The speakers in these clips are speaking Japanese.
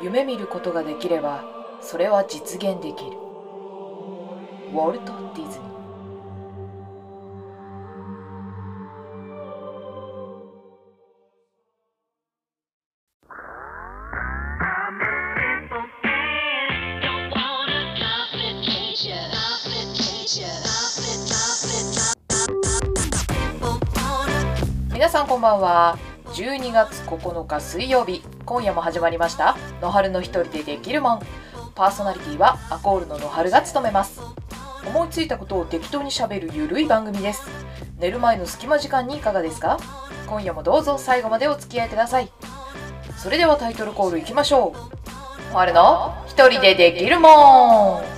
夢見ることができればそれは実現できる。ウォルト・ディズニー。皆さんこんばんは。12月9日水曜日。今夜も始まりました。野春の一人でできるもん。パーソナリティはアコールの野春が務めます。思いついたことを適当にしゃべるゆるい番組です。寝る前の隙間時間にいかがですか？今夜もどうぞ最後までお付き合いください。それではタイトルコールいきましょう。野春の一人でできるもん。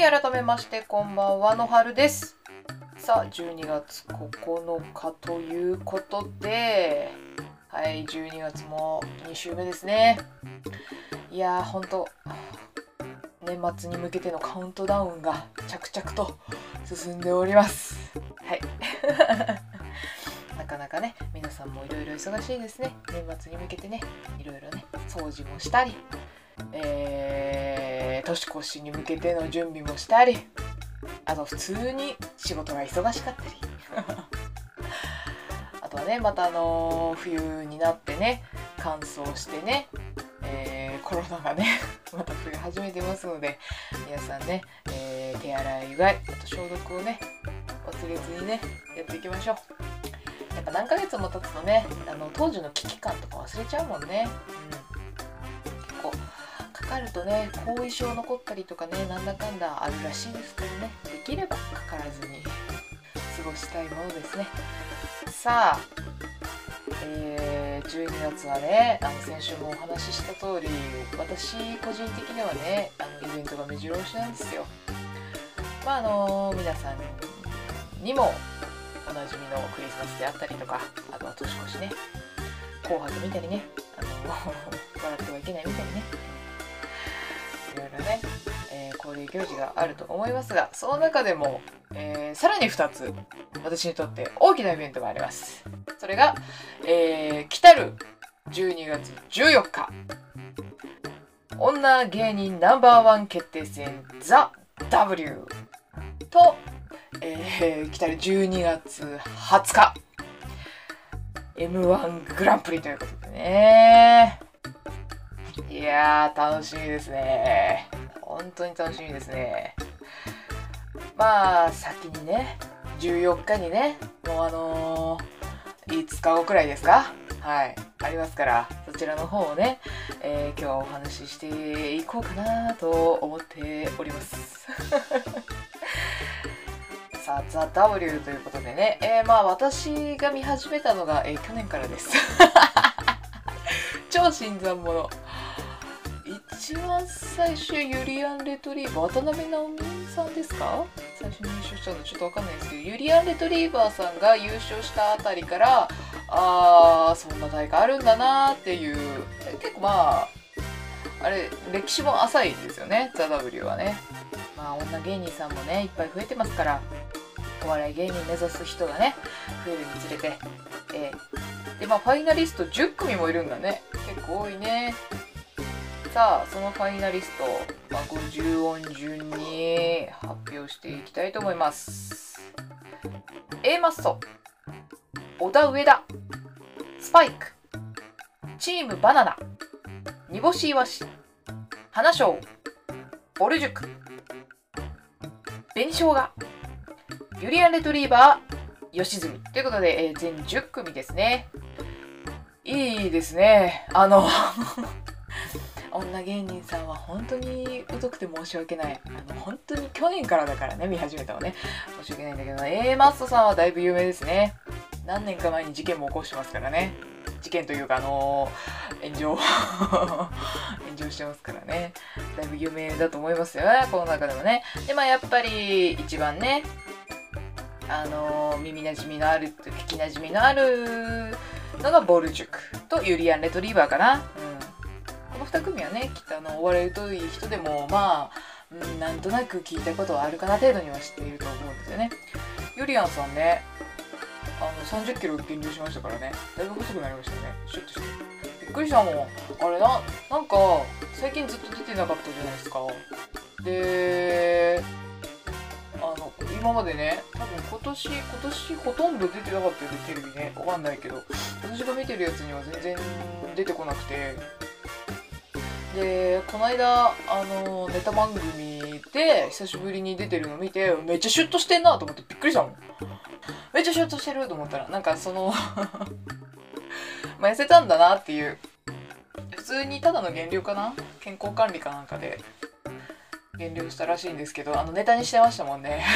い、改めましてこんばんは、のはるです。さあ、12月9日ということで、はい、12月も2週目ですね。いやー、ほんと、年末に向けてのカウントダウンが着々と進んでおります。はい。なかなかね、皆さんもいろいろ忙しいですね。年末に向けてね、いろいろね、掃除もしたり、えー、年越しに向けての準備もしたりあと普通に仕事が忙しかったり。あとはねまたあの冬になってね乾燥してね、えーコロナがね また増え始めてますので皆さんね、えー手洗いうがいあと消毒をね忘れずにねやっていきましょう。やっぱ何ヶ月も経つとねあの当時の危機感とか忘れちゃうもんね、うん、かるとね後遺症残ったりとかねなんだかんだあるらしいですからね。できればかからずに過ごしたいものですね。さあ、えー12月はねあの先週もお話しした通り私個人的にはねあのイベントが目白押しなんですよ。まああの皆さんにもおなじみのクリスマスであったりとかあとは年越しね紅白見たりねあの 笑ってはいけない見たりねろいろね、えー交流行事があると思いますがその中でも、えーさらに2つ私にとって大きなイベントがあります。それが、えー来たる12月14日。女芸人ナンバーワン決定戦ザ・ W と、えー来たる12月20日。M1 グランプリということでね。いやー楽しみですね。本当に楽しみですね。まあ先にね14日にねもうあのー、5日後くらいですか？はいありますからそちらの方をね、えー今日はお話ししていこうかなと思っております。さあ「ザ・ w ということでね、えーまあ私が見始めたのが、えー去年からです。超新参者。一番最初ユリアン・レトリーバー渡辺直美さんですか？最初に優勝したのちょっとわかんないですけどユリアン・レトリーバーさんが優勝したあたりからあーそんな大会あるんだなーっていう結構まああれ歴史も浅いですよね「ザ・ w はね。まあ女芸人さんもねいっぱい増えてますからお笑い芸人目指す人がね増えるにつれて、えーでまあファイナリスト10組もいるんだね。結構多いね。さあそのファイナリスト、まあ、50音順に発表していきたいと思います。A マッソ小田上田スパイクチームバナナ煮干しイワシ花椒ボル塾紅生姜ユリアンレトリーバー吉住。ということで、えー全10組ですね。いいですね。あの女芸人さんは本当に疎くて申し訳ない。あの本当に去年からだからね見始めたのね。申し訳ないんだけど A マッソさんはだいぶ有名ですね。何年か前に事件も起こしてますからね。事件というかあのー炎上 炎上してますからね。だいぶ有名だと思いますよ。この中でもね。でまあやっぱり一番ねあのー耳なじみのある聞きなじみのあるのがボルジュクとユリアン・レトリーバーかな、2組はねきっとあのお笑い疎い人でもまあうん、なんとなく聞いたことはあるかな程度には知っていると思うんですよね。ユリアンさんねあの30キロ減量しましたからね。だいぶ細くなりましたね。シュッとして。びっくりしたもん。あれななんか最近ずっと出てなかったじゃないですか。であの今までね多分今年今年ほとんど出てなかったよねテレビね。わかんないけど。私が見てるやつには全然出てこなくて。でこの間あのネタ番組で久しぶりに出てるの見てめっちゃシュッとしてんなと思ってびっくりしたもん。めっちゃシュッとしてると思ったらなんかその まあ痩せたんだなっていう。普通にただの減量かな？健康管理かなんかで減量したらしいんですけどあのネタにしてましたもんね。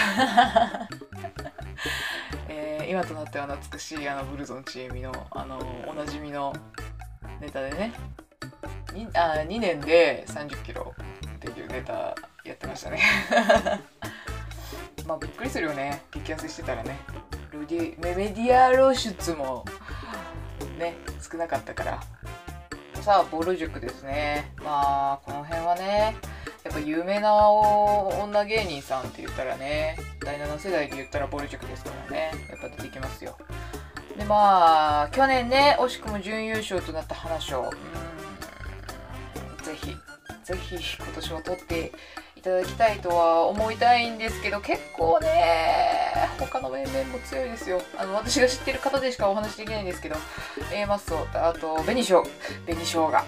えー今となっては懐かしいあのブルゾンちえみのあのおなじみのネタでね。にあ2年で3 0キロっていうネタやってましたね。まあびっくりするよね。激痩せしてたらね。ロディメメディア露出もね少なかったから。さあボル塾ですね。まあこの辺はねやっぱ有名な女芸人さんって言ったらね第7世代で言ったらボル塾ですからね。やっぱ出てきますよ。でまあ去年ね惜しくも準優勝となった花賞うん。ぜひぜひ今年は取っていただきたいとは思いたいんですけど結構ね他の面々も強いですよ。あの私が知ってる方でしかお話できないんですけど A マッソあと紅しょう紅しょうが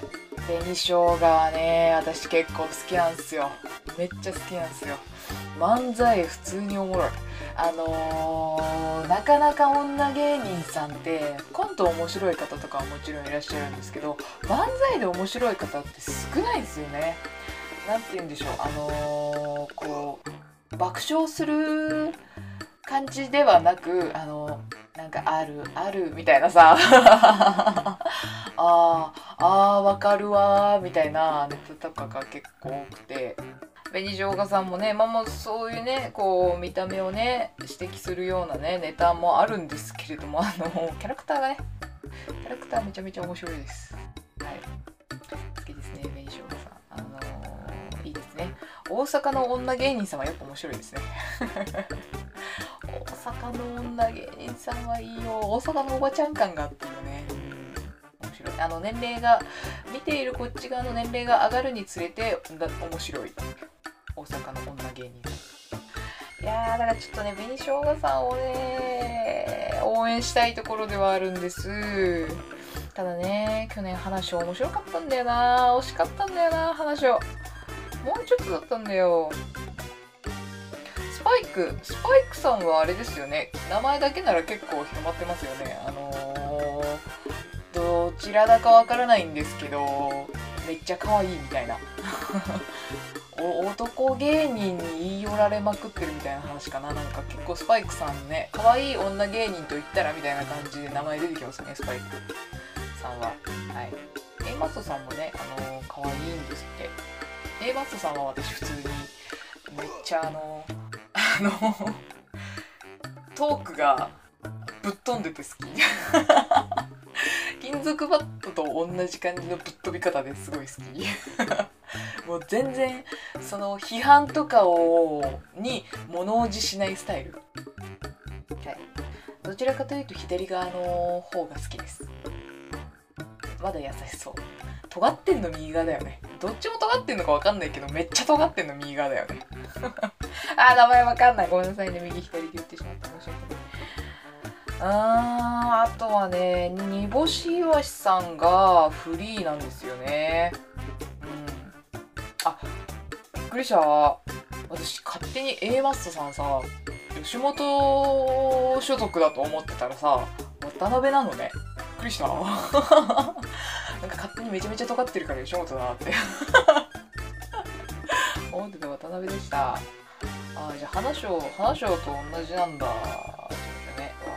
紅しょうがはね私結構好きなんですよ。めっちゃ好きなんですよ。漫才普通におもろい。あのーなかなか女芸人さんってコント面白い方とかはもちろんいらっしゃるんですけど漫才で面白い方って少ないですよね。なんて言うんでしょう。あのーこう爆笑する感じではなくあのなんかあるあるみたいなさ。あーあーわかるわみたいなネタとかが結構多くて。紅しょうがさんもねまあもうそういうねこう見た目をね指摘するようなねネタもあるんですけれどもあのキャラクターがねキャラクターめちゃめちゃ面白いです。はい。好きですね紅しょうがさん。あのーいいですね。大阪の女芸人さんはやっぱ面白いですね。大阪の女芸人さんはいいよ。大阪のおばちゃん感があってるよね。面白い。あの年齢が見ているこっち側の年齢が上がるにつれて面白い。大阪の女芸人いやーだからちょっとね紅しょうがさんをね応援したいところではあるんです。ただね去年話面白かったんだよな。惜しかったんだよな話を。もうちょっとだったんだよ。スパイクスパイクさんはあれですよね。名前だけなら結構広まってますよね。あのー、どちらだかわからないんですけどめっちゃ可愛いみたいな。男芸人に言い寄られまくってるみたいな話かな。なんか結構スパイクさんね可愛い女芸人と言ったらみたいな感じで名前出てきますねスパイクさんは。はい。A マストさんもねあのー可愛いんですって。A マストさんは私普通にめっちゃあのあのトークがぶっ飛んでて好き。金属バットと同じ感じのぶっ飛び方ですごい好き。もう全然その批判とかをに物おじしないスタイル。はい。どちらかというと左側の方が好きです。まだ優しそう。尖ってんの右側だよね。どっちも尖ってんのか分かんないけどめっちゃ尖ってんの右側だよね。あー名前分かんない。ごめんなさいね。右左で言ってしまった。申し訳ない。あーあとはね煮干しイワシさんがフリーなんですよね。あびっくりした。私勝手に A マストさんさ吉本所属だと思ってたらさ渡辺なのね。びっくりした。なんか勝手にめちゃめちゃ尖ってるから吉本だなって。思ってた渡辺でした。あじゃあ花賞花賞と同じなんだ。ってことね。わ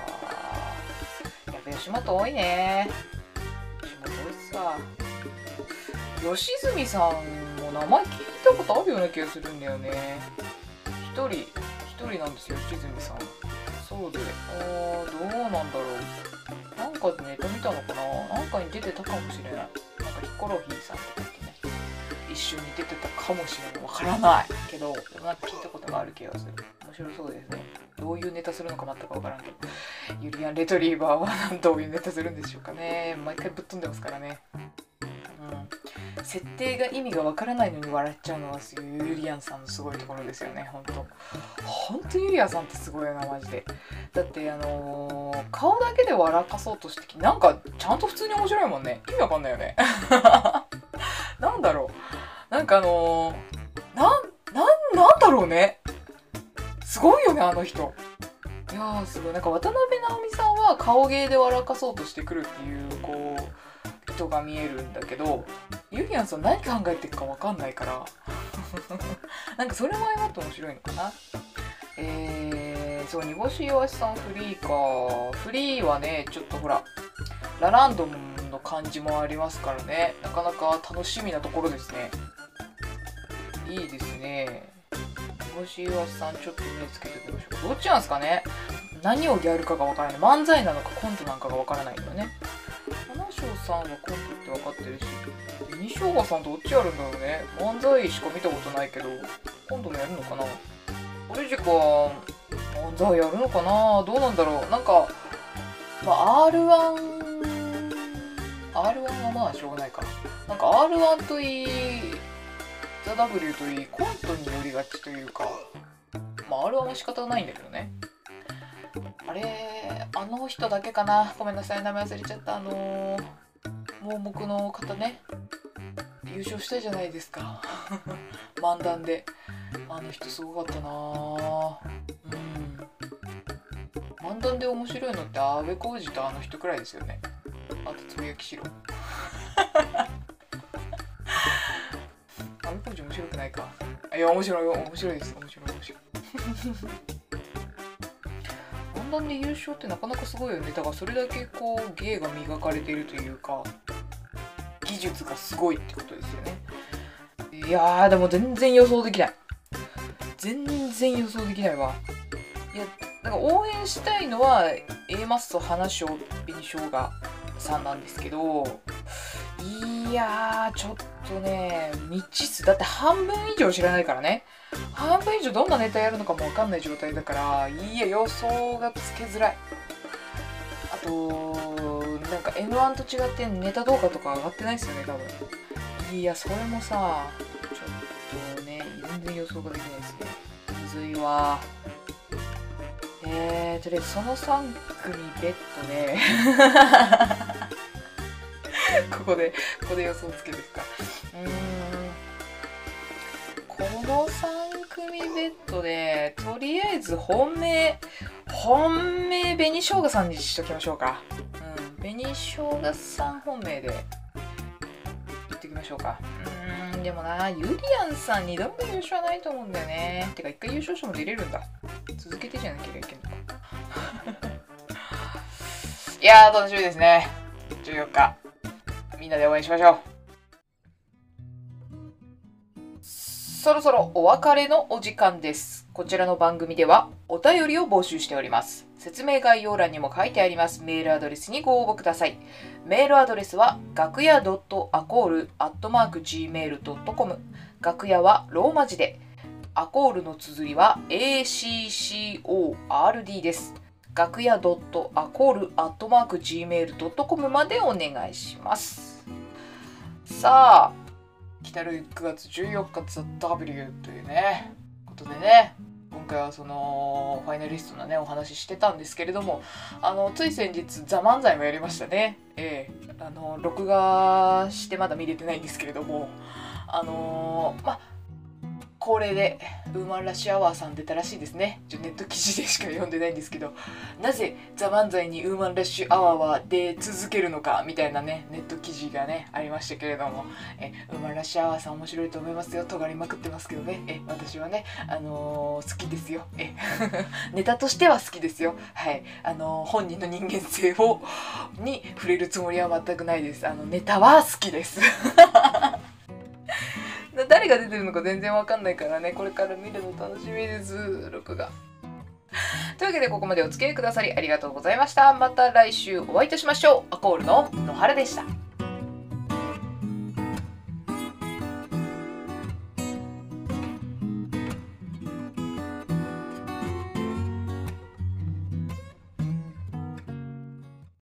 やっぱ吉本多いね。吉本多いっすわ。吉住さんも名前聞いたことあるような気がするんだよね。一人一人なんですよ吉住さん。そうであーどうなんだろう。なんかネタ見たのかな。なんかに出てたかもしれない。なんかヒコロヒーさんとかってね。一緒に出てたかもしれない。わからない。けどなんか聞いたことがある気がする。面白そうですね。どういうネタするのか全く分からんけど。ユリアン・レトリーバーは どういうネタするんでしょうかね。毎回ぶっ飛んでますからね。設定が意味がわからないのに笑っちゃうのはユリアンさんのすごいところですよね。本当。本当ユリアンさんってすごいよなマジで。だってあのー顔だけで笑かそうとしてきなんかちゃんと普通に面白いもんね。意味わかんないよね。なんだろう。なんかあのー、なんなんなんだろうね。すごいよねあの人。いやーすごい。なんか渡辺直美さんは顔芸で笑かそうとしてくるっていうこう人が見えるんだけどユリアンさん何考えてるか分かんないから。なんかそれも相まって面白いのかな。えー、そう煮干しイワシさんフリーか。フリーはねちょっとほらラランドの感じもありますからね。なかなか楽しみなところですね。いいですね。煮干しイワシさんちょっと目つけてみましょう。かどっちなんですかね。何をやるかがわからない。漫才なのかコントなんかがわからないよね。さんはコントって分かってるし紅生姜さんどっちやるんだろうね。漫才しか見たことないけどコントもやるのかな。オリジか漫才やるのかな。どうなんだろう。なんか、まあ、R1 R1 はまあしょうがないか。なんか R1 といいザ・ W といいコントによりがちというかまあ R1 は仕方ないんだけどね。あれあの人だけかな。ごめんなさい。名前忘れちゃった。あのー、盲目の方ね優勝したじゃないですか。漫談で。あの人すごかったな。うん。漫談で面白いのって安部浩二とあの人くらいですよね。あとつぶやきしろ。安部浩二面白くないか。いや面白い面白いです。面白い面白い。漫談で優勝ってなかなかすごいよね。だからそれだけこう芸が磨かれているというか。技術がすごいってことですよね。いやーでも全然予想できない。全然予想できないわ。いやなんか応援したいのは A マッソ花賞紅しょうがさんなんですけどいやーちょっとね未知数。だって半分以上知らないからね。半分以上どんなネタやるのかも分かんない状態だからいや予想がつけづらい。あとなんか m 1と違ってネタ動画とか上がってないですよね多分。いやそれもさちょっとね全然予想ができないですね。むずいわ。えー、とりあえずその3組ベッドで ここでここで予想つけですか。うん。この3組ベッドでとりあえず本命本命紅しょうがさんにしときましょうか。紅しょうがさん本命でいってきましょうか。うんでもなユリアンさん2度目の優勝はないと思うんだよね。てか1回優勝しても出れるんだ。続けてじゃなきゃいけんのか。いやー楽しみですね。14日。みんなで応援しましょう。そろそろお別れのお時間です。こちらの番組ではお便りを募集しております。説明概要欄にも書いてありますメールアドレスにご応募ください。メールアドレスは楽屋 .acol.gmail.com 楽屋はローマ字でアコールの綴りは ACCORD です。楽屋 .acol.gmail.com までお願いします。さあ、来たる9月14日 The W というねことでね今回はそのファイナリストのねお話ししてたんですけれどもあのつい先日「ザ漫才もやりましたね。ええ。あの録画してまだ見れてないんですけれどもあのまあ恒例でウーマンラッシュアワーさん出たらしいですね。ちょネット記事でしか読んでないんですけど。なぜ「ザ漫才にウーマンラッシュアワーは出続けるのかみたいなねネット記事がねありましたけれども。えウーマンラッシュアワーさん面白いと思いますよ。尖りまくってますけどね。え私はねあのー好きですよ。え ネタとしては好きですよ。はい。あのー本人の人間性をに触れるつもりは全くないです。あのネタは好きです。が出てるのか全然わかんないからね。これから見るの楽しみです。録画。というわけでここまでお付き合いくださりありがとうございました。また来週お会いいたしましょう。アコールの野原でした。